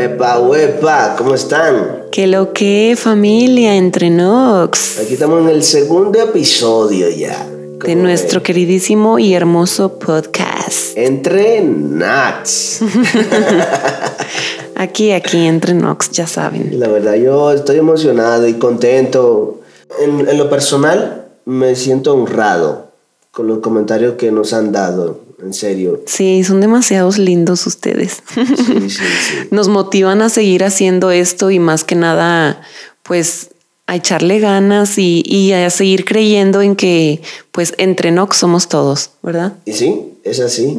Huepa, huepa, ¿cómo están? Que lo que familia entre Nox. Aquí estamos en el segundo episodio ya. De nuestro queridísimo y hermoso podcast. Entre Nox. aquí, aquí, entre Nox, ya saben. La verdad, yo estoy emocionado y contento. En, en lo personal, me siento honrado con los comentarios que nos han dado en serio. Sí, son demasiados lindos ustedes. Nos motivan a seguir haciendo esto y más que nada, pues a echarle ganas y, a seguir creyendo en que pues entre Nox somos todos, ¿verdad? Y sí, es así.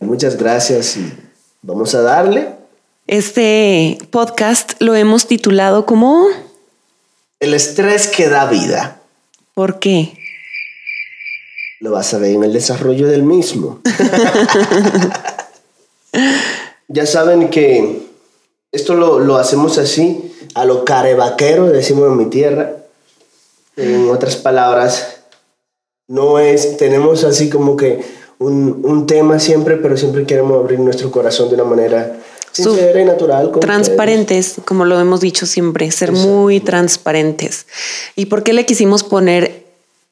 Muchas gracias y vamos a darle. Este podcast lo hemos titulado como... El estrés que da vida. ¿Por qué? Lo vas a ver en el desarrollo del mismo. ya saben que esto lo, hacemos así, a lo carevaquero, decimos en mi tierra. En otras palabras, no es, tenemos así como que un, tema siempre, pero siempre queremos abrir nuestro corazón de una manera sincera y natural. transparentes, como lo hemos dicho siempre, ser muy transparentes. ¿Y por qué le quisimos poner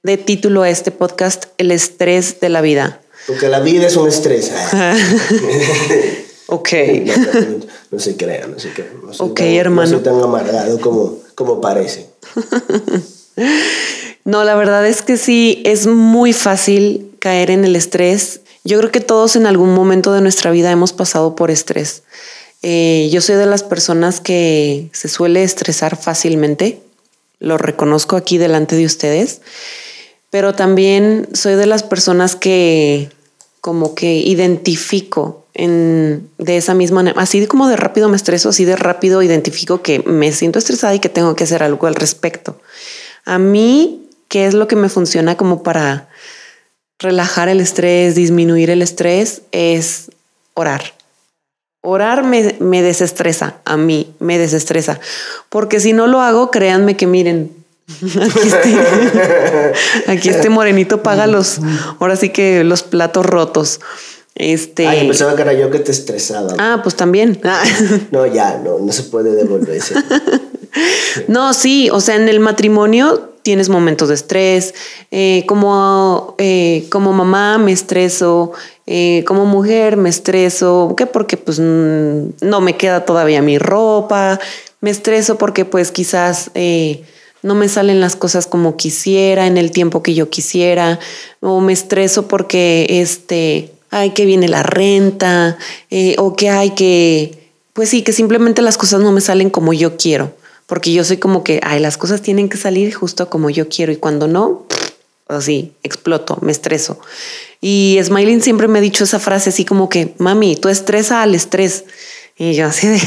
de título a este podcast, El estrés de la vida. Porque la vida es un estrés. ok. No, se crea, no se crea. ok, hermano. No soy tan amargado como, como parece. no, la verdad es que sí, es muy fácil caer en el estrés. Yo creo que todos en algún momento de nuestra vida hemos pasado por estrés. Eh, yo soy de las personas que se suele estresar fácilmente. Lo reconozco aquí delante de ustedes pero también soy de las personas que como que identifico en, de esa misma así como de rápido me estreso, así de rápido identifico que me siento estresada y que tengo que hacer algo al respecto. A mí, ¿qué es lo que me funciona como para relajar el estrés, disminuir el estrés? Es orar. Orar me, me desestresa, a mí me desestresa, porque si no lo hago, créanme que miren, Aquí este, morenito paga los, ahora sí que los platos rotos. Este. Ay, pensaba que era yo que te estresaba. Ah, pues también. no, ya, no, no se puede devolverse. no, sí, o sea, en el matrimonio tienes momentos de estrés. Eh, como, eh, como mamá me estreso. Eh, como mujer me estreso. ¿Qué? Porque pues mm, no me queda todavía mi ropa. Me estreso porque pues quizás no me salen las cosas como quisiera, en el tiempo que yo quisiera, o me estreso porque este, ay, que viene la renta, eh, o que hay que, pues sí, que simplemente las cosas no me salen como yo quiero, porque yo soy como que, ay, las cosas tienen que salir justo como yo quiero, y cuando no, así, exploto, me estreso. Y Smiling siempre me ha dicho esa frase así como que, mami, tú estresa al estrés. Y yo así de...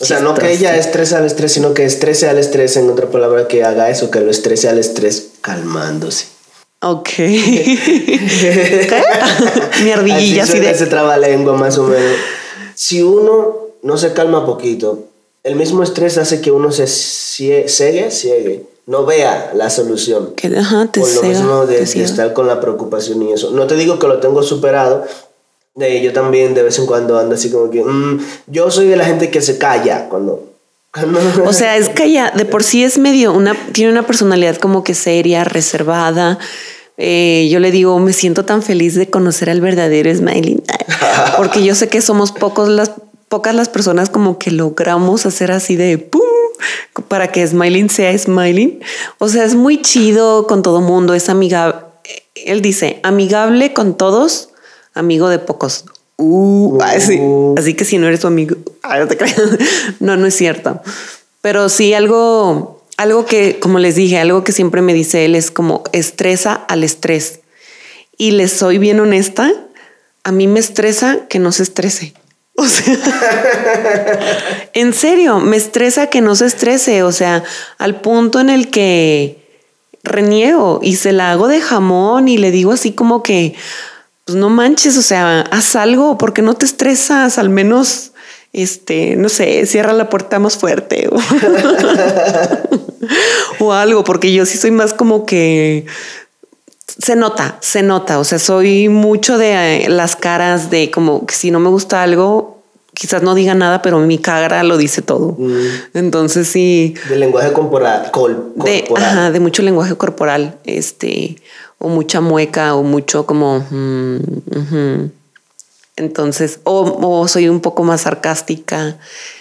o sea, no que ella estrese al estrés, sino que estrese al estrés, en otra palabra, que haga eso, que lo estrese al estrés calmándose. Ok. Mi ardillilla así, así de... Ese trabalengua más o menos. Si uno no se calma poquito, el mismo estrés hace que uno se ciegue, ciegue, no vea la solución. Que, ajá, te Por lo mismo de, de estar con la preocupación y eso. No te digo que lo tengo superado, yo también de vez en cuando ando así como que, mm, yo soy de la gente que se calla cuando... o sea, es calla, de por sí es medio, una, tiene una personalidad como que seria, reservada. Eh, yo le digo, me siento tan feliz de conocer al verdadero Smiley, porque yo sé que somos pocos las, pocas las personas como que logramos hacer así de pum para que Smiling sea Smiling. O sea, es muy chido con todo mundo, es amigable. Él dice, amigable con todos, amigo de pocos. Uh, uh. Así que si no eres tu amigo, no, te no, no es cierto. Pero sí algo, algo que, como les dije, algo que siempre me dice él es como estresa al estrés. Y les soy bien honesta, a mí me estresa que no se estrese. O sea, en serio, me estresa que no se estrese. O sea, al punto en el que reniego y se la hago de jamón y le digo así como que, pues no manches, o sea, haz algo porque no te estresas, al menos, este, no sé, cierra la puerta más fuerte o, algo, porque yo sí soy más como que se nota, se nota, o sea, soy mucho de eh, las caras de como que si no me gusta algo, quizás no diga nada, pero mi cara lo dice todo. Mm. Entonces sí. De lenguaje corporal. col- De, corporal. ajá, de mucho lenguaje corporal, este, o mucha mueca, o mucho como. mm. Entonces, o, o soy un poco más sarcástica.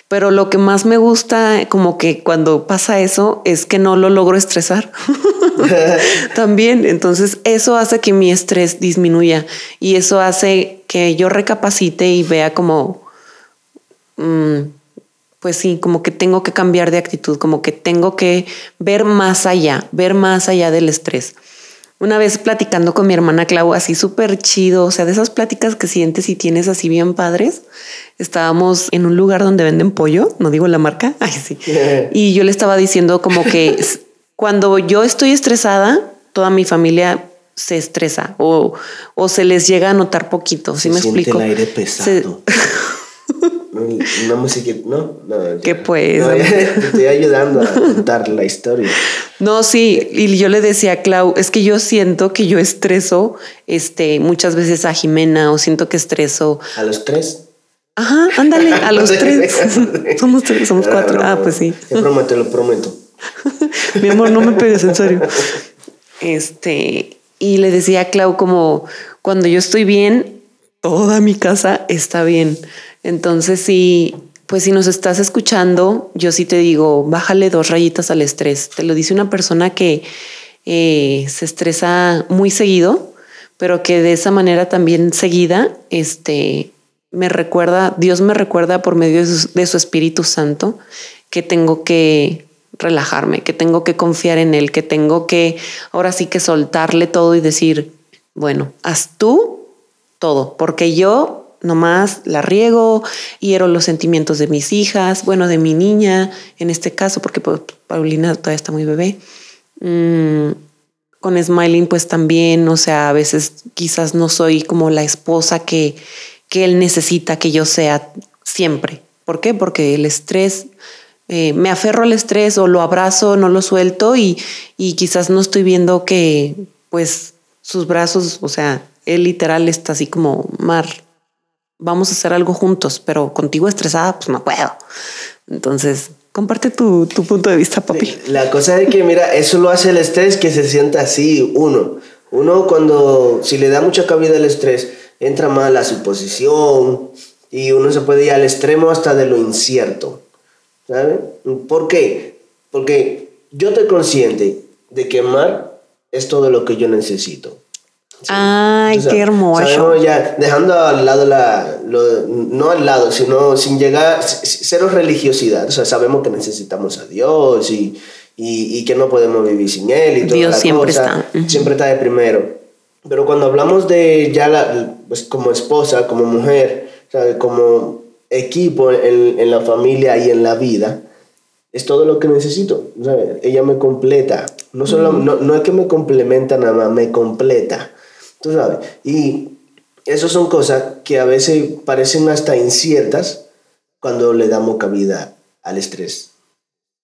Pero lo que más me gusta, como que cuando pasa eso, es que no lo logro estresar. También, entonces eso hace que mi estrés disminuya y eso hace que yo recapacite y vea como, mm, pues sí, como que tengo que cambiar de actitud, como que tengo que ver más allá, ver más allá del estrés. Una vez platicando con mi hermana Clau, así súper chido, o sea, de esas pláticas que sientes y tienes así bien padres, estábamos en un lugar donde venden pollo, no digo la marca, ay sí, y yo le estaba diciendo como que cuando yo estoy estresada, toda mi familia se estresa o, o se les llega a notar poquito, ¿sí Se me siente explico? el aire Se- pesado. No, Una música, no, no. ¿Qué pues? No, te estoy ayudando a contar la historia. No, sí, y yo le decía a Clau, es que yo siento que yo estreso este, muchas veces a Jimena o siento que estreso. A los tres. Ajá, ándale, a los tres. somos tres, somos No, cuatro. Ah, pues sí. Te prometo, lo prometo. Mi amor, no me pegues, en serio. Este, y le decía a Clau como cuando yo estoy bien, toda mi casa está bien. Entonces, sí, pues si nos estás escuchando, yo sí te digo, bájale dos rayitas al estrés. Te lo dice una persona que eh, se estresa muy seguido, pero que de esa manera también seguida, este, me recuerda, Dios me recuerda por medio de su, de su Espíritu Santo que tengo que relajarme, que tengo que confiar en Él, que tengo que ahora sí que soltarle todo y decir, bueno, haz tú todo, porque yo nomás la riego, hiero los sentimientos de mis hijas, bueno, de mi niña, en este caso, porque Paulina todavía está muy bebé. Mm, con Smiling, pues también, o sea, a veces quizás no soy como la esposa que, que él necesita que yo sea siempre. ¿Por qué? Porque el estrés, eh, me aferro al estrés o lo abrazo, no lo suelto y, y quizás no estoy viendo que, pues, sus brazos, o sea, él literal está así como, Mar, vamos a hacer algo juntos, pero contigo estresada, pues no puedo. Entonces, comparte tu, tu punto de vista, papi. La cosa es que, mira, eso lo hace el estrés que se sienta así uno. Uno cuando, si le da mucha cabida al estrés, entra mal a su posición y uno se puede ir al extremo hasta de lo incierto. ¿Sabes? ¿Por qué? Porque yo estoy consciente de que Mar es todo lo que yo necesito. Ay, O sea, qué hermoso. sabemos ya, dejando al lado la, lo- no al lado, sino sin llegar, cero religiosidad. O sea, sabemos que necesitamos a Dios y, y, y que no podemos vivir sin Él y toda Dios la siempre cosa. está. Siempre está de primero. Pero cuando hablamos de ya la, pues, como esposa, como mujer, ¿sabes? como equipo en, en la familia y en la vida, es todo lo que necesito. ¿sabes? Ella me completa. No, solo, no, no es que me complementa nada más, me completa. Tú sabes. Y eso son cosas que a veces parecen hasta inciertas cuando le damos cabida al estrés.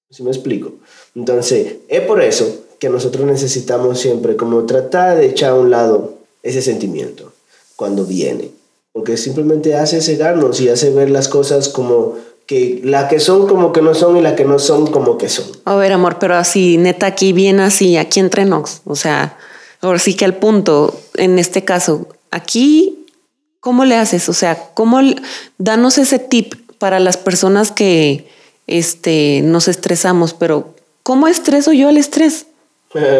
¿Sí me explico? Entonces, es por eso que nosotros necesitamos siempre como tratar de echar a un lado ese sentimiento cuando viene. Porque simplemente hace cegarnos y hace ver las cosas como que las que son como que no son y las que no son como que son. A ver, amor, pero así, neta, aquí bien así, aquí entre nos. O sea, ahora sí que al punto, en este caso, aquí, ¿cómo le haces? O sea, ¿cómo danos ese tip para las personas que este, nos estresamos? Pero, ¿cómo estreso yo el estrés?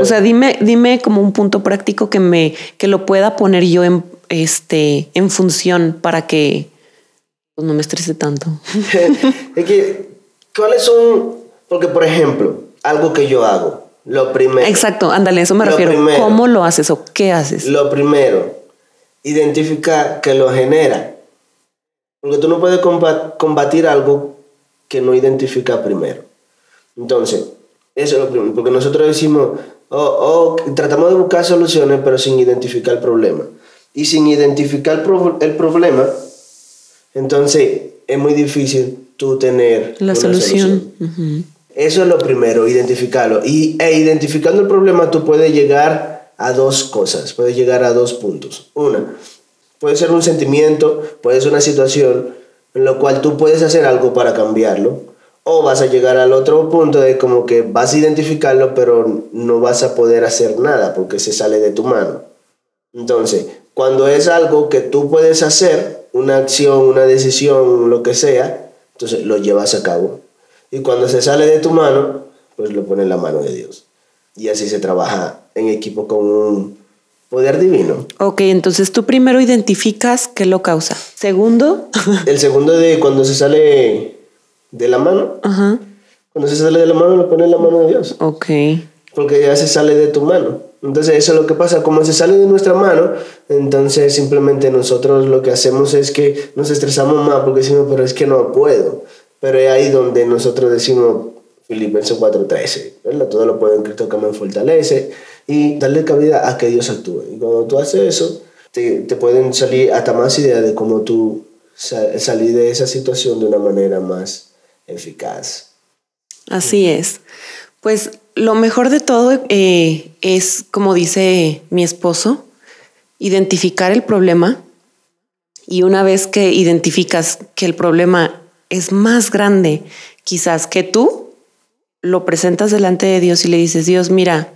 O sea, dime, dime como un punto práctico que me, que lo pueda poner yo en, este, en función para que pues, no me estrese tanto. es que, ¿cuáles son? Porque, por ejemplo, algo que yo hago, lo primero. Exacto, ándale, eso me Lo refiero. primero. ¿Cómo lo haces o qué haces? Lo primero, identificar que lo genera. Porque tú no puedes comba- combatir algo que no identifica primero. Entonces, eso es lo primero. Porque nosotros decimos, oh, oh, tratamos de buscar soluciones, pero sin identificar el problema. Y sin identificar el, pro- el problema, entonces es muy difícil tú tener La solución. Ujú. Eso es lo primero, identificarlo. Y e identificando el problema, tú puedes llegar a dos cosas, puedes llegar a dos puntos. Una, puede ser un sentimiento, puede ser una situación, en lo cual tú puedes hacer algo para cambiarlo, o vas a llegar al otro punto de como que vas a identificarlo, pero no vas a poder hacer nada porque se sale de tu mano. Entonces, cuando es algo que tú puedes hacer, una acción, una decisión, lo que sea, entonces lo llevas a cabo. Y cuando se sale de tu mano, pues lo pones en la mano de Dios. Y así se trabaja en equipo con un poder divino. Ok, entonces tú primero identificas qué lo causa. Segundo. El segundo de cuando se sale de la mano. Ajá. Cuando se sale de la mano, lo pone en la mano de Dios. Ok. Porque ya se sale de tu mano. Entonces eso es lo que pasa. Como se sale de nuestra mano, entonces simplemente nosotros lo que hacemos es que nos estresamos más porque decimos, pero es que no puedo. Pero es ahí donde nosotros decimos, Filipenses 4:13, ¿verdad? Todo lo puedo en Cristo que me fortalece y darle cabida a que Dios actúe. Y cuando tú haces eso, te, te pueden salir hasta más ideas de cómo tú sa- salir de esa situación de una manera más eficaz. Así es. Pues lo mejor de todo eh, es, como dice mi esposo, identificar el problema y una vez que identificas que el problema es más grande quizás que tú, lo presentas delante de Dios y le dices, Dios, mira,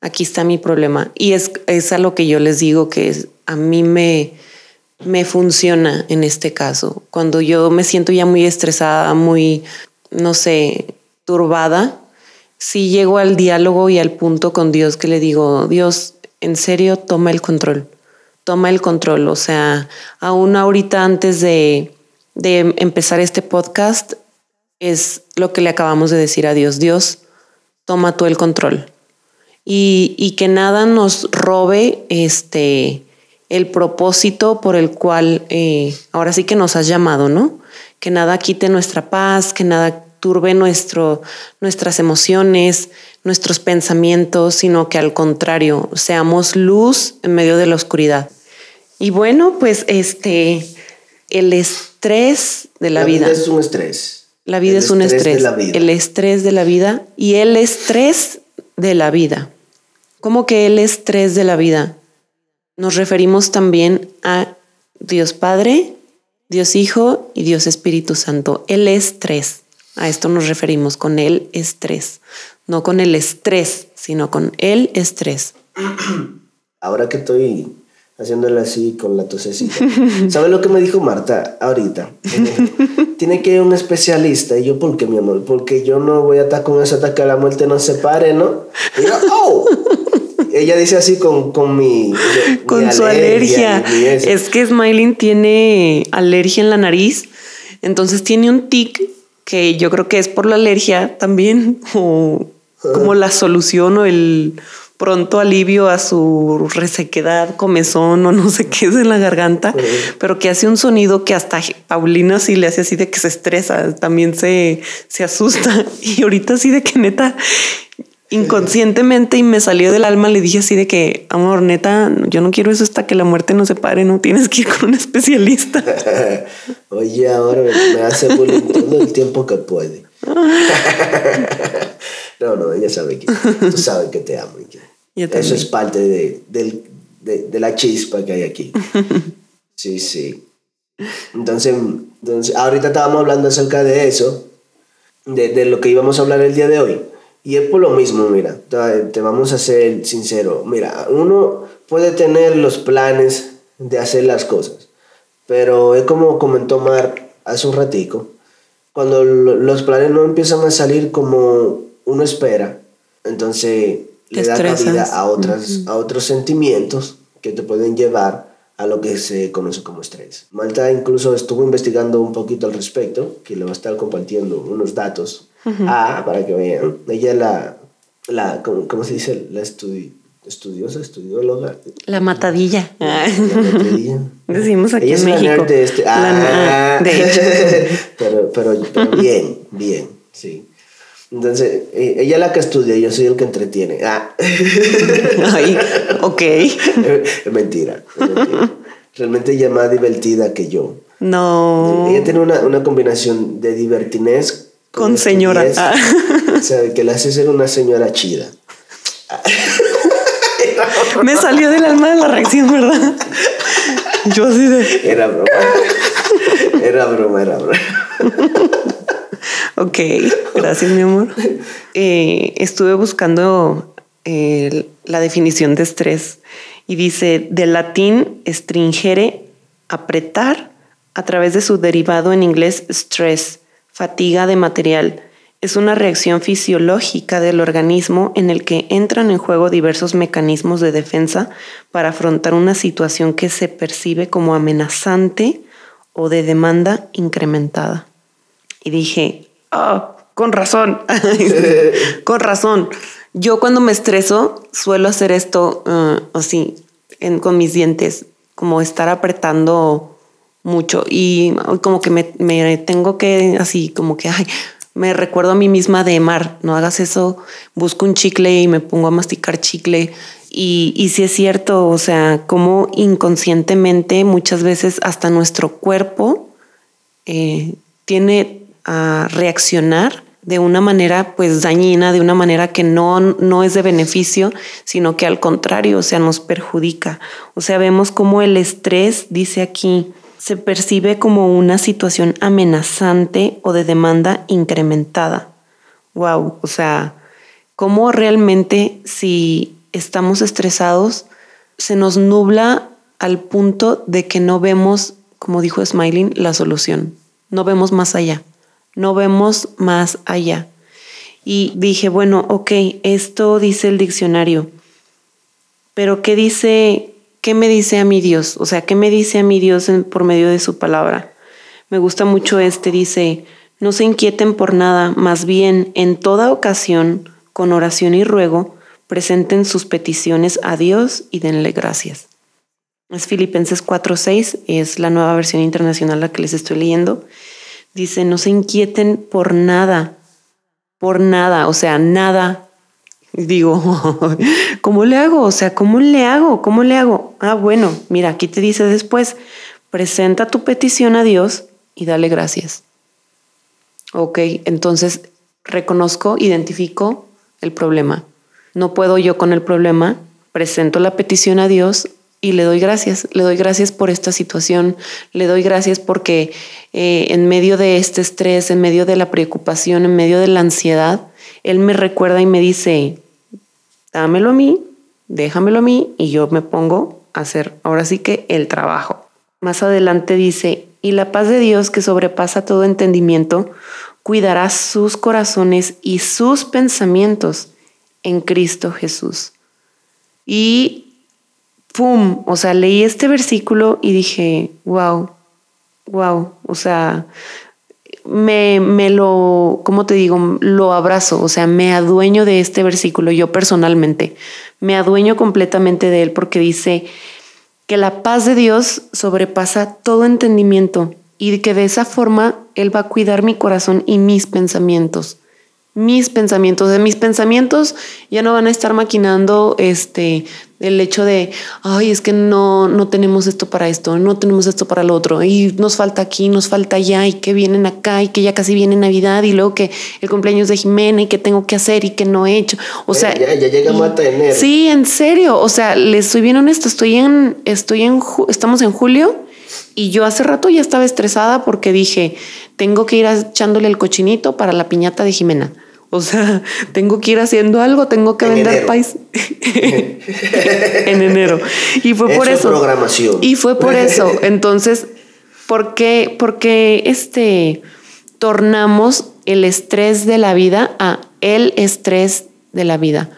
aquí está mi problema. Y es, es a lo que yo les digo que a mí me, me funciona en este caso. Cuando yo me siento ya muy estresada, muy, no sé, turbada, si llego al diálogo y al punto con Dios que le digo, Dios, en serio, toma el control, toma el control. O sea, aún ahorita antes de, de empezar este podcast, es lo que le acabamos de decir a Dios, Dios, toma tú el control. Y, y que nada nos robe este el propósito por el cual eh, ahora sí que nos has llamado, ¿no? Que nada quite nuestra paz, que nada turbe nuestro, nuestras emociones, nuestros pensamientos, sino que al contrario, seamos luz en medio de la oscuridad. Y bueno, pues este, el estrés de la, vida. es un estrés. La vida El es un estrés estrés. de la vida. El estrés de la vida y el estrés de la vida. ¿Cómo que el estrés de la vida? Nos referimos también a Dios Padre, Dios Hijo y Dios Espíritu Santo. El estrés. A esto nos referimos con el estrés. No con el estrés, sino con el estrés. Ahora que estoy haciéndole así con la tosecita. ¿Sabes lo que me dijo Marta ahorita? Tiene que ir un especialista. Y yo, ¿por qué, mi amor? Porque yo no voy a estar con ese ataque a la muerte nos separe, ¿no? Y yo, ¡oh! Ella dice así con, con mi... mi con su alergia. eso. Es que Smiling tiene alergia en la nariz, entonces tiene un tic que yo creo que es por la alergia también, o como la solución o el pronto alivio a su resequedad, comezón o no sé qué es en la garganta, pero que hace un sonido que hasta Paulina sí le hace así de que se estresa, también se, se asusta. Y ahorita así de que neta, inconscientemente y me salió del alma, le dije así de que, amor, neta, yo no quiero eso hasta que la muerte nos separe, no tienes que ir con un especialista. Oye, ahora me hace bullying todo el tiempo que puede. no, no, ella sabe que tú sabes que te amo. y que eso es parte de, del- de- de la chispa que hay aquí. Sí, sí. Entonces, entonces, ahorita estábamos hablando acerca de eso, de, de lo que íbamos a hablar el día de hoy. Y es por lo mismo, mira, te vamos a ser sincero. Mira, uno puede tener los planes de hacer las cosas, pero es como comentó Mar hace un ratico, cuando lo- los planes no empiezan a salir como uno espera, entonces le da cabida a, otras, a otros sentimientos que te pueden llevar a lo que se conoce como estrés. Malta incluso estuvo investigando un poquito al respecto, que le va a estar compartiendo unos datos ah, para que vean. Ella es la, la ¿cómo, cómo se dice? La estudi- estudiosa, estudióloga. La matadilla. La metodilla. Decimos aquí Ella es en la México. nerd de este. La- Ah, de hecho. pero, pero, pero bien, bien, sí. Entonces, eh, ella es la que estudia, yo soy el que entretiene. Ah. Ay, ok. es mentira, es mentira. Realmente ella es más divertida que yo. No. Ella tiene una, una combinación de divertinez Con señora. estupidez. Ah. O sea, que la hace ser una señora chida. Me salió del alma de la reacción, ¿verdad? Yo así de. Era broma. Era broma, era broma. Ok, gracias mi amor. Eh, estuve buscando eh, la definición de estrés y dice del latín stringere, apretar, a través de su derivado en inglés stress, fatiga de material. Es una reacción fisiológica del organismo en el que entran en juego diversos mecanismos de defensa para afrontar una situación que se percibe como amenazante o de demanda incrementada. Y dije, ah, con razón, con razón. Yo cuando me estreso suelo hacer esto uh, así, con mis dientes, como estar apretando mucho y como que me, me, tengo que así, como que, ay, me recuerdo a mí misma de Mar, no hagas eso, busco un chicle y me pongo a masticar chicle. Y, y si es cierto, o sea, como inconscientemente muchas veces hasta nuestro cuerpo eh, tiene a reaccionar de una manera pues dañina, de una manera que no, no es de beneficio, sino que al contrario, o sea, nos perjudica. O sea, vemos como el estrés, dice aquí, se percibe como una situación amenazante o de demanda incrementada. Wow, o sea, cómo realmente si estamos estresados se nos nubla al punto de que no vemos, como dijo Smiling, la solución. No vemos más allá no vemos más allá. Y dije, bueno, ok, esto dice el diccionario, pero ¿qué dice, qué me dice a mi Dios? O sea, ¿qué me dice a mi Dios por medio de su palabra? Me gusta mucho este, dice, no se inquieten por nada, más bien en toda ocasión, con oración y ruego, presenten sus peticiones a Dios y denle gracias. Es Filipenses 4:6, es la nueva versión internacional la que les estoy leyendo. Dice, no se inquieten por nada, por nada, o sea, nada. Digo, ¿cómo le hago? O sea, ¿cómo le hago? ¿Cómo le hago? Ah, bueno, mira, aquí te dice después, presenta tu petición a Dios y dale gracias. Ok, entonces reconozco, identifico el problema. No puedo yo con el problema, presento la petición a Dios y le doy gracias, le doy gracias por esta situación, le doy gracias porque eh, en medio de este estrés, en medio de la preocupación, en medio de la ansiedad, Él me recuerda y me dice, dámelo a mí, déjamelo a mí y yo me pongo a hacer ahora sí que el trabajo. Más adelante dice, y la paz de Dios que sobrepasa todo entendimiento, cuidará sus corazones y sus pensamientos en Cristo Jesús. Y ¡pum! O sea, leí este versículo y dije, wow, wow, o sea, me, me lo, ¿cómo te digo? Lo abrazo, o sea, me adueño de este versículo yo personalmente, me adueño completamente de él porque dice que la paz de Dios sobrepasa todo entendimiento y que de esa forma Él va a cuidar mi corazón y mis pensamientos mis pensamientos. De mis pensamientos ya no van a estar maquinando este el hecho de, ay, es que no, no tenemos esto para esto, no tenemos esto para lo otro, y nos falta aquí, nos falta allá, y que vienen acá, y que ya casi viene Navidad, y luego que el cumpleaños de Jimena, y que tengo que hacer, y que no he hecho. O sea, ya, ya llegamos a tener. Sí, en serio. O sea, les estoy bien honesto, estoy en, estoy en, estamos en julio, y yo hace rato ya estaba estresada porque dije, tengo que ir echándole el cochinito para la piñata de Jimena. O sea, tengo que ir haciendo algo, tengo que vender país en enero. Y fue por eso. programación. Y fue por eso. Entonces, ¿por qué? Porque este tornamos el estrés de la vida a el estrés de la vida.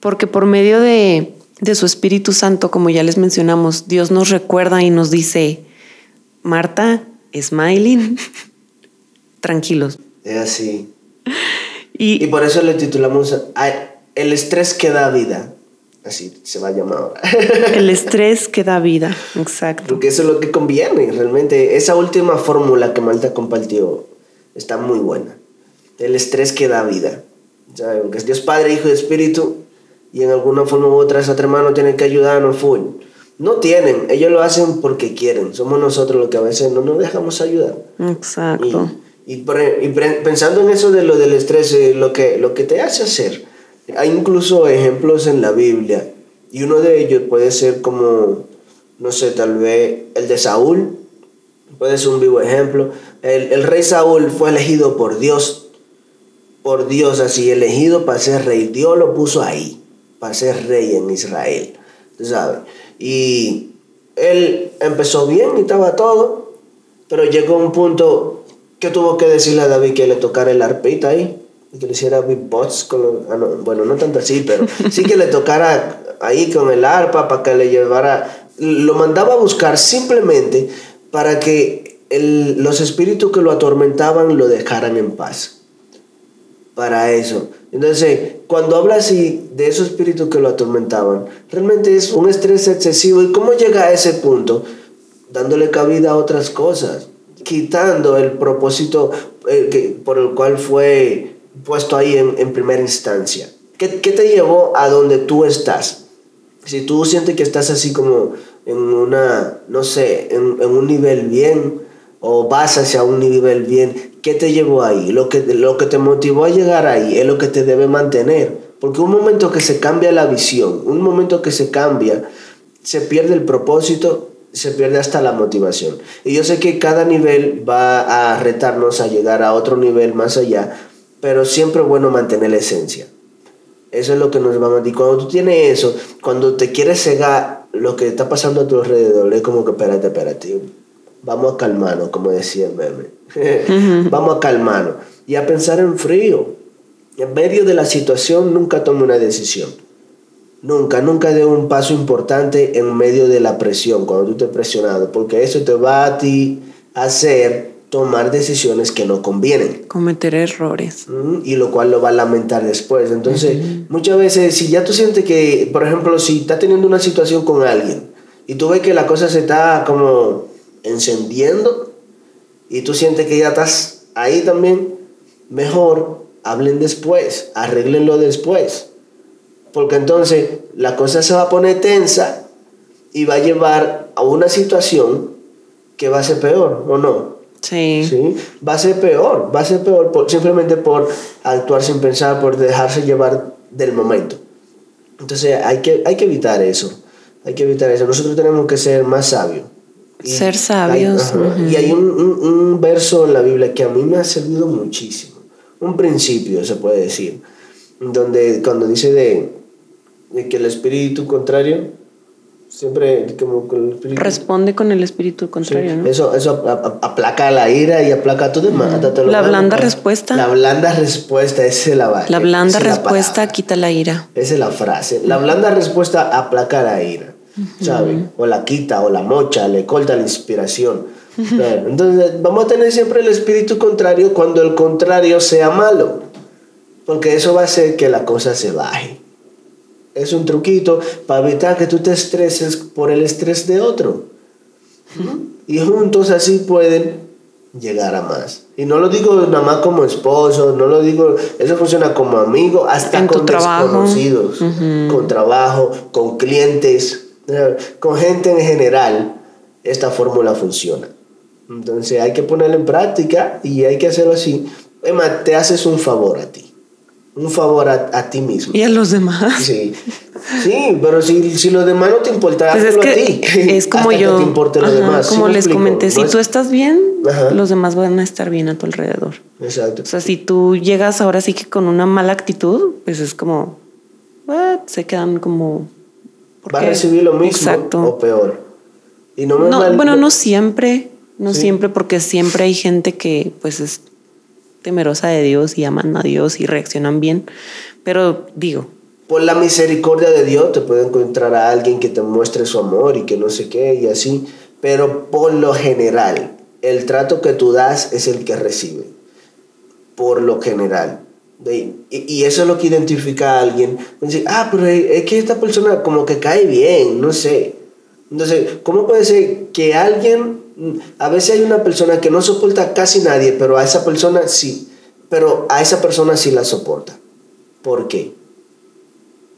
Porque por medio de, de su Espíritu Santo, como ya les mencionamos, Dios nos recuerda y nos dice, Marta, smiling, tranquilos. Es así. Y, por eso le titulamos El estrés que da vida. Así se va a llamar ahora. El estrés que da vida, exacto. Porque eso es lo que conviene, realmente. Esa última fórmula que Malta compartió está muy buena. El estrés que da vida. Sea, aunque es Dios Padre, Hijo y Espíritu, y en alguna forma u otra esa hermano tienen que ayudarnos full. No tienen, ellos lo hacen porque quieren. Somos nosotros los que a veces no nos dejamos ayudar. Exacto. Y, pensando en eso de lo del estrés, eh, lo, que, lo que te hace hacer, hay incluso ejemplos en la Biblia, y uno de ellos puede ser como, no sé, tal vez el de Saúl, puede ser un vivo ejemplo. El, el rey Saúl fue elegido por Dios, por Dios así, elegido para ser rey. Dios lo puso ahí, para ser rey en Israel, ¿sabes? Y él empezó bien y estaba todo, pero llegó un punto que tuvo que decirle a David que le tocara el arpita ahí, que le hiciera beatbox, con ah, bueno, no tanto así, pero sí que le tocara ahí con el arpa para que le llevara, lo mandaba a buscar simplemente para que el, los espíritus que lo atormentaban lo dejaran en paz. Para eso. Entonces, cuando habla así de esos espíritus que lo atormentaban, realmente es un estrés excesivo. ¿Y cómo llega a ese punto? Dándole cabida a otras cosas, quitando el propósito eh, que, por el cual fue puesto ahí en, en primera instancia. ¿Qué, ¿Qué, te llevó a donde tú estás? Si tú sientes que estás así como en una, no sé, en, en un nivel bien, o vas hacia un nivel bien, ¿qué te llevó ahí? Lo que, lo que te motivó a llegar ahí es lo que te debe mantener. Porque un momento que se cambia la visión, un momento que se cambia, se pierde el propósito, se pierde hasta la motivación. Y yo sé que cada nivel va a retarnos a llegar a otro nivel más allá, pero siempre es bueno mantener la esencia. Eso es lo que nos va a mantener. Cuando tú tienes eso, cuando te quieres cegar lo que está pasando a tu alrededor, es como que espérate, espérate vamos a calmarnos, como decía el meme. vamos a calmarnos y a pensar en frío. En medio de la situación nunca tome una decisión. Nunca, nunca dé un paso importante en medio de la presión, cuando tú estés presionado, porque eso te va a ti hacer tomar decisiones que no convienen. Cometer errores. Y lo cual lo va a lamentar después. Entonces, muchas veces, si ya tú sientes que, por ejemplo, si estás teniendo una situación con alguien y tú ves que la cosa se está como encendiendo y tú sientes que ya estás ahí también, mejor hablen después, arreglenlo después. Porque entonces la cosa se va a poner tensa y va a llevar a una situación que va a ser peor, ¿o no? Sí. ¿Sí? Va a ser peor, va a ser peor por, simplemente por actuar sin pensar, por dejarse llevar del momento. Entonces hay que, hay que evitar eso, hay que evitar eso. Nosotros tenemos que ser más sabios. Ser sabios. Y hay un, un, verso en la Biblia que a mí me ha servido muchísimo. Un principio, se puede decir. Donde cuando dice de, de que el espíritu contrario siempre como con el espíritu, responde con el espíritu contrario, ¿no? Eso, eso aplaca la ira y aplaca todo demás. La blanda respuesta. La blanda respuesta, esa es la La blanda respuesta quita la ira. Esa es la frase. La blanda respuesta aplaca la ira. ¿sabe? O la quita, o la mocha, le corta la inspiración. entonces vamos a tener siempre el espíritu contrario cuando el contrario sea malo, porque eso va a hacer que la cosa se baje. Es un truquito para evitar que tú te estreses por el estrés de otro. Y juntos así pueden llegar a más. Y no lo digo nada más como esposo, no lo digo, eso funciona como amigo, hasta con desconocidos, con trabajo, con clientes, con gente en general, esta fórmula funciona. Entonces hay que ponerla en práctica y hay que hacerlo así. Emma, te haces un favor a ti. Un favor a, ti mismo. Y a los demás. Sí. Sí, pero si, si los demás no te importa, pues es que a ti. Es como yo. Como les comenté, si tú estás bien, los demás van a estar bien a tu alrededor. Exacto. O sea, si tú llegas ahora sí que con una mala actitud, pues es como. se quedan como va a recibir lo mismo o peor. Y no, bueno, no siempre, no siempre, porque siempre hay gente que pues es temerosa de Dios y aman a Dios y reaccionan bien, pero digo. Por la misericordia de Dios te puede encontrar a alguien que te muestre su amor y que no sé qué y así, pero por lo general, el trato que tú das es el que recibe, por lo general. Y, eso es lo que identifica a alguien. ah, pero es que esta persona como que cae bien, no sé. Entonces, ¿cómo puede ser que alguien, a veces hay una persona que no soporta casi nadie, pero a esa persona sí, pero a esa persona sí la soporta? ¿Por qué?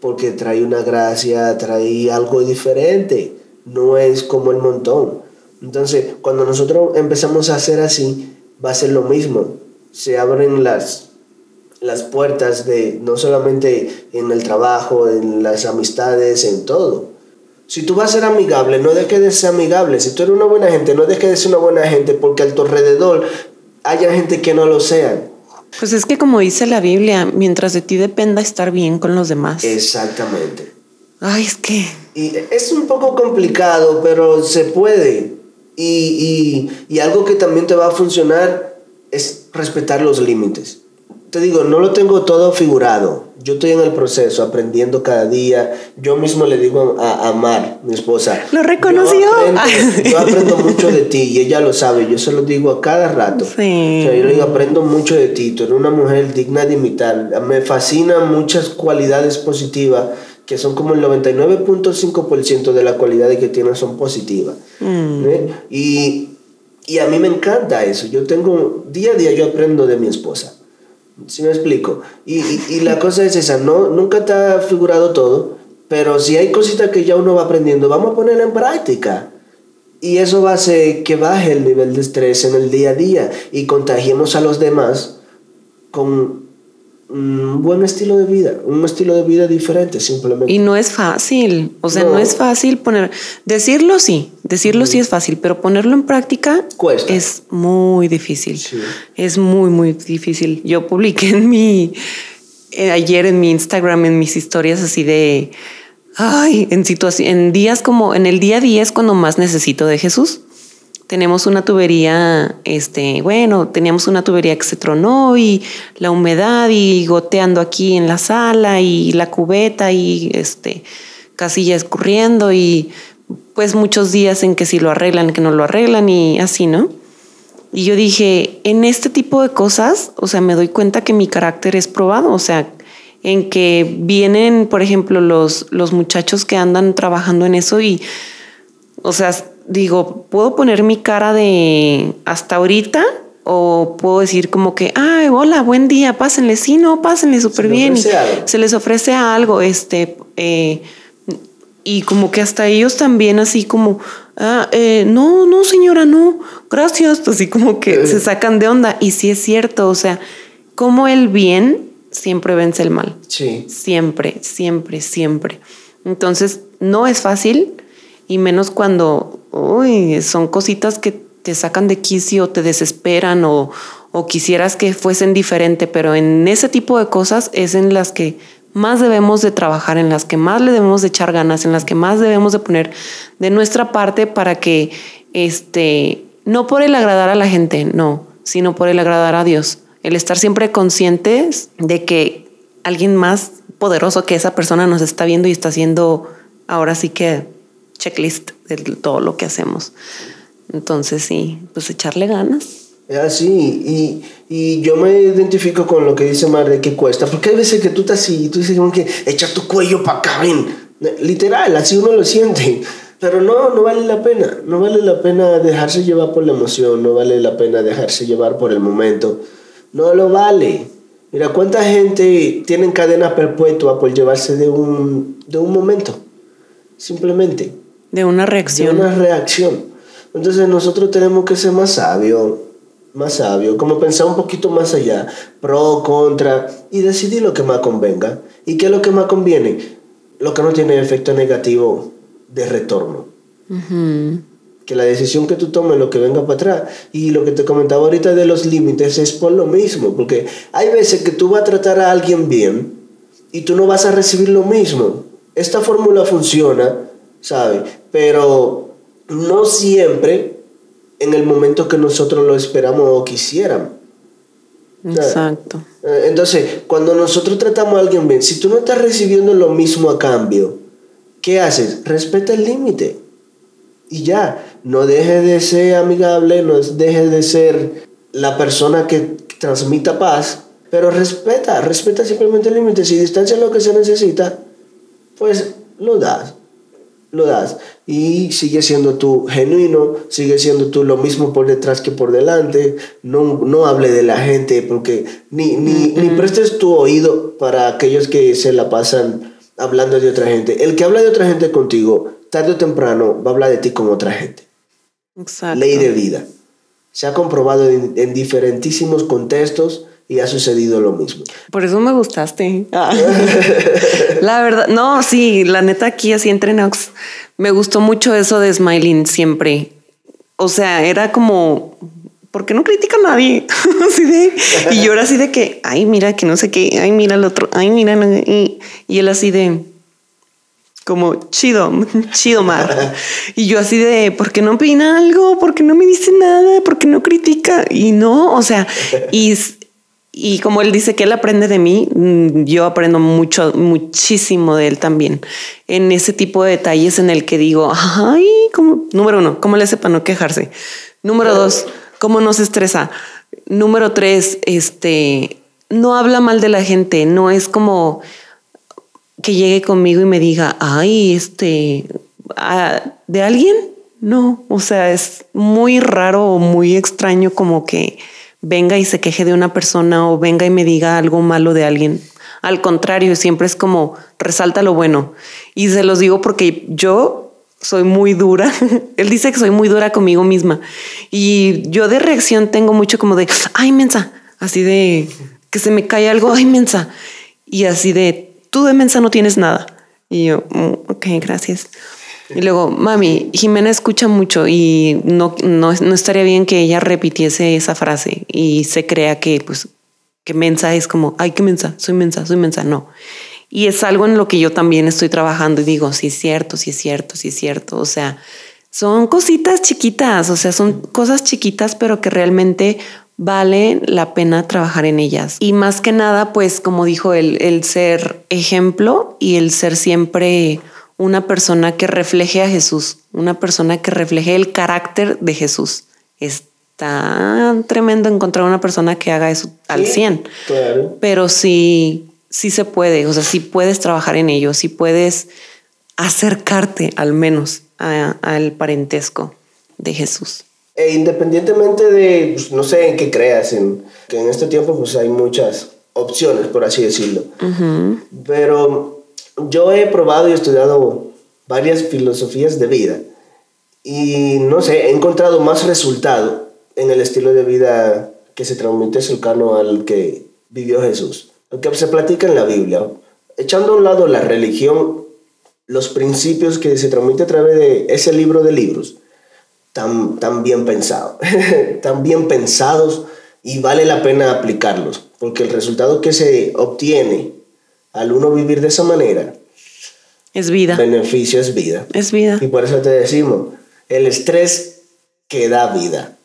Porque trae una gracia, trae algo diferente, no es como el montón. Entonces, cuando nosotros empezamos a hacer así, va a ser lo mismo. Se abren las, las puertas de no solamente en el trabajo, en las amistades, en todo. Si tú vas a ser amigable, no dejes de ser amigable. Si tú eres una buena gente, no dejes de ser una buena gente porque a tu alrededor haya gente que no lo sea. Pues es que como dice la Biblia, mientras de ti dependa estar bien con los demás. Exactamente. Ay, es que... Y es un poco complicado, pero se puede. Y, y, y algo que también te va a funcionar es respetar los límites te digo, no lo tengo todo figurado. Yo estoy en el proceso, aprendiendo cada día. Yo mismo le digo a, Mar, mi esposa. Lo reconoció. Yo aprendo, mucho de ti y ella lo sabe. Yo se lo digo a cada rato. Sí. yo le digo, aprendo mucho de ti. Tú eres una mujer digna de imitar. Me fascinan muchas cualidades positivas que son como el 99.5% de las cualidades que tienes son positivas. Mm. ¿Eh? Y, y a mí me encanta eso. Yo tengo, día a día yo aprendo de mi esposa. ¿Sí me explico? Y, y, la cosa es esa, no, nunca está figurado todo, pero si hay cositas que ya uno va aprendiendo, vamos a ponerla en práctica. Y eso va a hacer que baje el nivel de estrés en el día a día y contagiemos a los demás con un buen estilo de vida, un estilo de vida diferente simplemente. Y no es fácil, o sea, no, es fácil poner, decirlo sí, decirlo sí es fácil, pero ponerlo en práctica Cuesta. es muy difícil, es muy, muy difícil. Yo publiqué en mi, eh, ayer en mi Instagram, en mis historias así de, ay, en situación, en días como, en el día a día es cuando más necesito de Jesús tenemos una tubería, este, bueno, teníamos una tubería que se tronó y la humedad y goteando aquí en la sala y la cubeta y este, casi ya escurriendo y pues muchos días en que si lo arreglan, que no lo arreglan y así, ¿no? Y yo dije, en este tipo de cosas, o sea, me doy cuenta que mi carácter es probado, o sea, en que vienen, por ejemplo, los, los muchachos que andan trabajando en eso y, o sea, digo, puedo poner mi cara de hasta ahorita o puedo decir como que, ay, hola, buen día, pásenle, sí, no, pásenle súper bien. Se les ofrece algo, este, eh, y como que hasta ellos también así como, ah, eh, no, no, señora, no, gracias, así como que se sacan de onda. Y sí es cierto, o sea, como el bien siempre vence el mal. Sí. Siempre, siempre, siempre. Entonces, no es fácil y menos cuando uy, son cositas que te sacan de quicio, te desesperan o, o quisieras que fuesen diferente, pero en ese tipo de cosas es en las que más debemos de trabajar, en las que más le debemos de echar ganas, en las que más debemos de poner de nuestra parte para que, este, no por el agradar a la gente, no, sino por el agradar a Dios. El estar siempre conscientes de que alguien más poderoso que esa persona nos está viendo y está haciendo ahora sí que checklist de todo lo que hacemos. Entonces sí, pues echarle ganas. así y, y, yo me identifico con lo que dice Mar de que cuesta, porque hay veces que tú estás así y tú dices como que echa tu cuello para acá, ven. Literal, así uno lo siente. Pero no, no vale la pena. No vale la pena dejarse llevar por la emoción, no vale la pena dejarse llevar por el momento. No lo vale. Mira, ¿cuánta gente tiene cadena perpetua por llevarse de un, de un momento? Simplemente. De una reacción. De una reacción. Entonces nosotros tenemos que ser más sabios, más sabios, como pensar un poquito más allá, pro, contra, y decidir lo que más convenga. ¿Y qué es lo que más conviene? Lo que no tiene efecto negativo de retorno. Que la decisión que tú tomes, lo que venga para atrás. Y lo que te comentaba ahorita de los límites es por lo mismo, porque hay veces que tú vas a tratar a alguien bien y tú no vas a recibir lo mismo. Esta fórmula funciona ¿sabe? Pero no siempre en el momento que nosotros lo esperamos o quisiéramos. Exacto. Eh, entonces, cuando nosotros tratamos a alguien bien, si tú no estás recibiendo lo mismo a cambio, ¿qué haces? Respeta el límite. Y ya, no deje de ser amigable, no deje de ser la persona que transmita paz, pero respeta, respeta simplemente el límite. Si distancia es lo que se necesita, pues lo das lo das. Y sigue siendo tú genuino, sigue siendo tú lo mismo por detrás que por delante. No, no hable de la gente porque ni, ni, ni prestes tu oído para aquellos que se la pasan hablando de otra gente. El que habla de otra gente contigo, tarde o temprano, va a hablar de ti con otra gente. Exacto. Ley de vida. Se ha comprobado en, en diferentísimos contextos y ha sucedido lo mismo. Por eso me gustaste. Ah. la verdad, no, sí, la neta aquí así entre Nox Me gustó mucho eso de Smiling siempre. O sea, era como, ¿por qué no critica a nadie? así de, y yo era así de que, ay, mira, que no sé qué, ay, mira el otro, ay, mira, y, y él así de, como chido, chido mar. Y yo así de, ¿por qué no opina algo? ¿Por qué no me dice nada? ¿Por qué no critica? Y no, o sea, y, y como él dice que él aprende de mí, mm, yo aprendo mucho, muchísimo de él también. En ese tipo de detalles en el que digo, ay, como, número uno, ¿cómo le hace para no quejarse? Número dos, ¿cómo no se estresa? Número tres, este, no habla mal de la gente, no es como que llegue conmigo y me diga, ay, este, ¿de alguien? No, o sea, es muy raro o muy extraño como que venga y se queje de una persona o venga y me diga algo malo de alguien. Al contrario, siempre es como resalta lo bueno. Y se los digo porque yo soy muy dura. Él dice que soy muy dura conmigo misma. Y yo de reacción tengo mucho como de, ay, mensa, así de que se me cae algo, ay, mensa. Y así de, tú de mensa no tienes nada. Y yo, mm, ok, gracias. Y luego, mami, Jimena escucha mucho y no, no, no, estaría bien que ella repitiese esa frase y se crea que, pues, que mensa es como, ay, qué mensa, soy mensa, soy mensa. No. Y es algo en lo que yo también estoy trabajando y digo, sí es cierto, sí es cierto, sí es cierto. O sea, son cositas chiquitas, o sea, son cosas chiquitas, pero que realmente vale la pena trabajar en ellas. Y más que nada, pues como dijo él, el ser ejemplo y el ser siempre una persona que refleje a Jesús, una persona que refleje el carácter de Jesús. Está tremendo encontrar una persona que haga eso al 100, pero sí, sí se puede, o sea, sí puedes trabajar en ello, sí puedes acercarte al menos al parentesco de Jesús. E independientemente de, pues, no sé en qué creas, en, que en este tiempo pues hay muchas opciones, por así decirlo. Pero yo he probado y estudiado varias filosofías de vida y no sé, he encontrado más resultado en el estilo de vida que se transmite cercano al que vivió Jesús, lo que se platica en la Biblia. Echando a un lado la religión, los principios que se transmite a través de ese libro de libros, tan, bien pensados, tan bien pensados y vale la pena aplicarlos, porque el resultado que se obtiene al uno vivir de esa manera es vida. Beneficio es vida. Es vida. Y por eso te decimos, el estrés que da vida.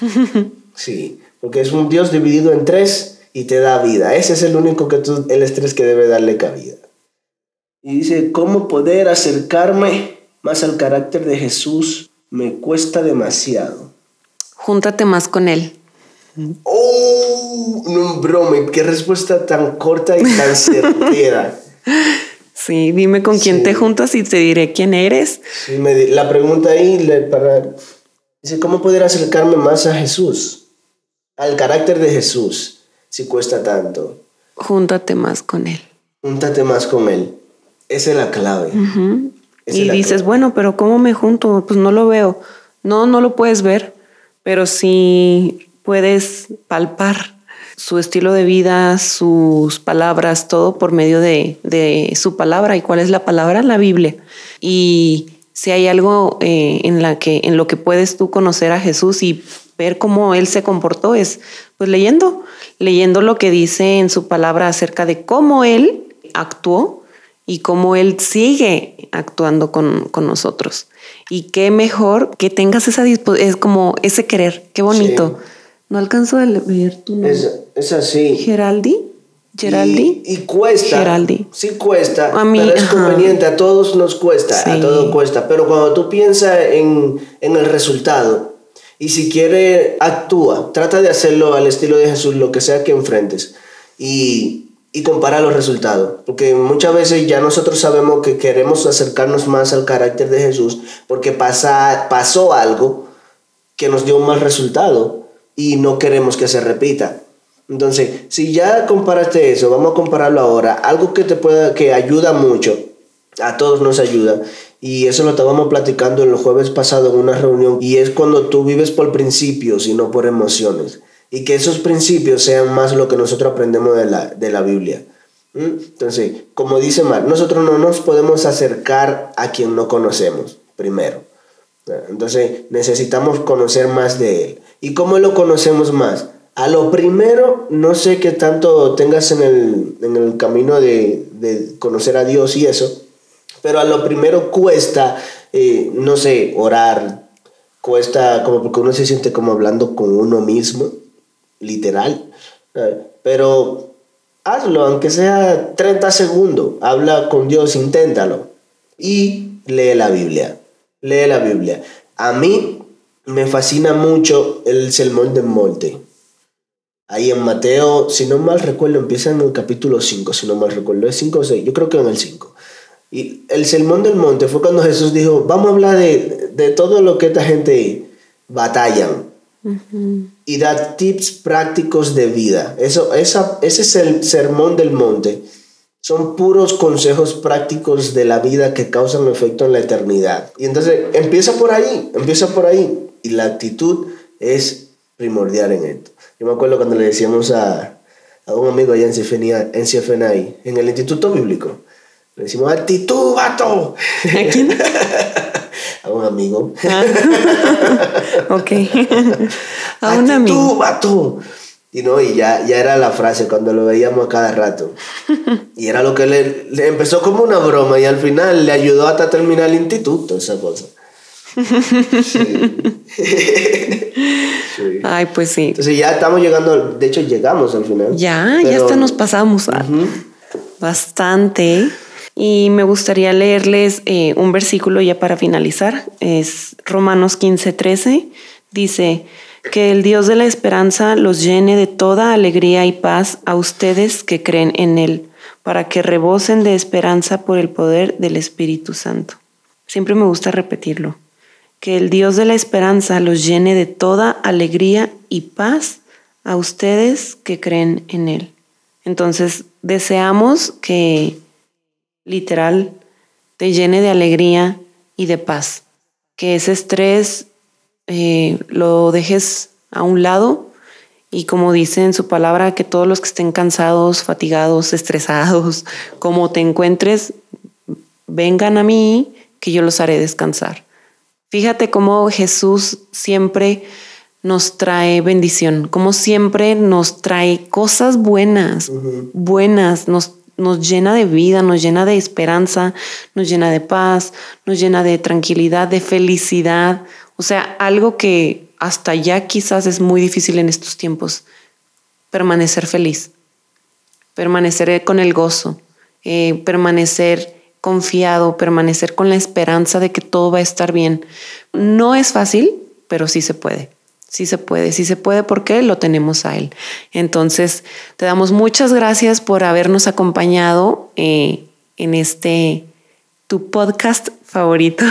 sí, porque es un Dios dividido en tres y te da vida. Ese es el único que tú, el estrés que debe darle cabida. Y dice, ¿cómo poder acercarme más al carácter de Jesús me cuesta demasiado. Júntate más con él. ¡Oh! No, brome, qué respuesta tan corta y tan certera. Sí, dime con quién te juntas y te diré quién eres. Sí, me, la pregunta ahí para, dice, ¿cómo poder acercarme más a Jesús? Al carácter de Jesús, si cuesta tanto. Júntate más con Él. Júntate más con Él. Esa es la clave y dices, bueno, pero ¿cómo me junto? Pues no lo veo. No, no lo puedes ver, pero sí puedes palpar su estilo de vida, sus palabras, todo por medio de, de su palabra. ¿Y cuál es la palabra? La Biblia. Y si hay algo eh, en, la que, en lo que puedes tú conocer a Jesús y ver cómo Él se comportó, es pues leyendo, leyendo lo que dice en su palabra acerca de cómo Él actuó y cómo Él sigue actuando con, con nosotros. Y qué mejor que tengas esa es como ese querer, qué bonito. No alcanzo a leer tu nombre. Es, así. Geraldi. Geraldi. Y, cuesta. Geraldi. Sí cuesta. A mí, pero es conveniente, a todos nos cuesta, a todos cuesta. Pero cuando tú piensas en, en el resultado y si quiere, actúa, trata de hacerlo al estilo de Jesús, lo que sea que enfrentes. Y y compara los resultados. Porque muchas veces ya nosotros sabemos que queremos acercarnos más al carácter de Jesús porque pasa, pasó algo que nos dio un mal resultado y no queremos que se repita. Entonces, si ya comparaste eso, vamos a compararlo ahora. Algo que te pueda, que ayuda mucho, a todos nos ayuda. Y eso lo estábamos platicando el jueves pasado en una reunión. Y es cuando tú vives por principios y no por emociones y que esos principios sean más lo que nosotros aprendemos de la, de la Biblia. ¿Mm? Entonces, como dice Mar, nosotros no nos podemos acercar a quien no conocemos, primero. Entonces, necesitamos conocer más de Él. ¿Y cómo lo conocemos más? A lo primero, no sé qué tanto tengas en el, camino de, conocer a Dios y eso, pero a lo primero cuesta, eh, no sé, orar, cuesta como porque uno se siente como hablando con uno mismo, literal, pero hazlo, aunque sea 30 segundos, habla con Dios, inténtalo. Y lee la Biblia, lee la Biblia. A mí me fascina mucho el Sermón del Monte. Ahí en Mateo, si no mal recuerdo, empieza en el capítulo 5, si no mal recuerdo, es 5 o 6, yo creo que en el 5. Y el Sermón del Monte fue cuando Jesús dijo, vamos a hablar de, de todo lo que esta gente batallan y da tips prácticos de vida. Eso, esa, ese es el sermón del monte. Son puros consejos prácticos de la vida que causan efecto en la eternidad. Y entonces empieza por ahí, empieza por ahí. Y la actitud es primordial en esto. Yo me acuerdo cuando le decíamos a, a un amigo allá en CFNI, en el Instituto Bíblico, le decimos, actitud, vato. ¿A quién? a un amigo. Ah. ok. a un amigo. Tú, vato. Y no, y ya, ya era la frase cuando lo veíamos a cada rato. Y era lo que le, empezó como una broma y al final le ayudó hasta terminar el instituto, esa cosa. Ay, pues sí. Entonces ya estamos llegando, de hecho llegamos al final. Ya, ya hasta nos pasamos. Bastante. Y me gustaría leerles eh, un versículo ya para finalizar. Es Romanos 15, 13. Dice, que el Dios de la esperanza los llene de toda alegría y paz a ustedes que creen en Él, para que rebosen de esperanza por el poder del Espíritu Santo. Siempre me gusta repetirlo. Que el Dios de la esperanza los llene de toda alegría y paz a ustedes que creen en Él. Entonces, deseamos que literal, te llene de alegría y de paz. Que ese estrés eh, lo dejes a un lado y como dice en su palabra, que todos los que estén cansados, fatigados, estresados, como te encuentres, vengan a mí, que yo los haré descansar. Fíjate cómo Jesús siempre nos trae bendición, como siempre nos trae cosas buenas, buenas, nos nos llena de vida, nos llena de esperanza, nos llena de paz, nos llena de tranquilidad, de felicidad. O sea, algo que hasta ya quizás es muy difícil en estos tiempos, permanecer feliz, permanecer con el gozo, eh, permanecer confiado, permanecer con la esperanza de que todo va a estar bien. No es fácil, pero sí se puede. Sí se puede, sí se puede porque lo tenemos a Él. Entonces, te damos muchas gracias por habernos acompañado eh, en este, tu podcast favorito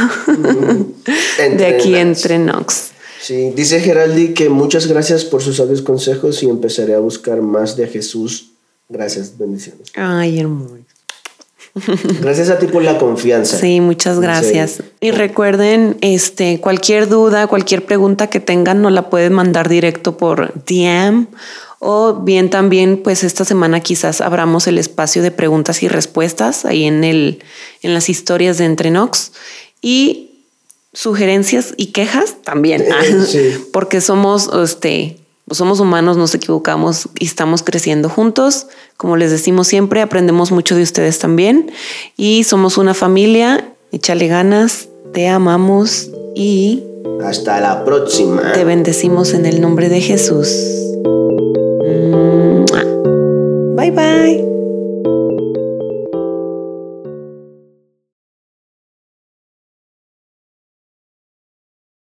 de aquí entre Nox. Sí, dice Geraldi que muchas gracias por sus sabios consejos y empezaré a buscar más de Jesús. Gracias, bendiciones. Ay, hermoso. Gracias a ti por la confianza. Sí, muchas gracias. Y recuerden, este, cualquier duda, cualquier pregunta que tengan, nos la pueden mandar directo por DM o bien también, pues esta semana quizás abramos el espacio de preguntas y respuestas ahí en el, en las historias de Entrenox y sugerencias y quejas también, porque somos, este, somos humanos, nos equivocamos y estamos creciendo juntos. Como les decimos siempre, aprendemos mucho de ustedes también y somos una familia. Échale ganas, te amamos y... Hasta la próxima. Te bendecimos en el nombre de Jesús. Bye bye.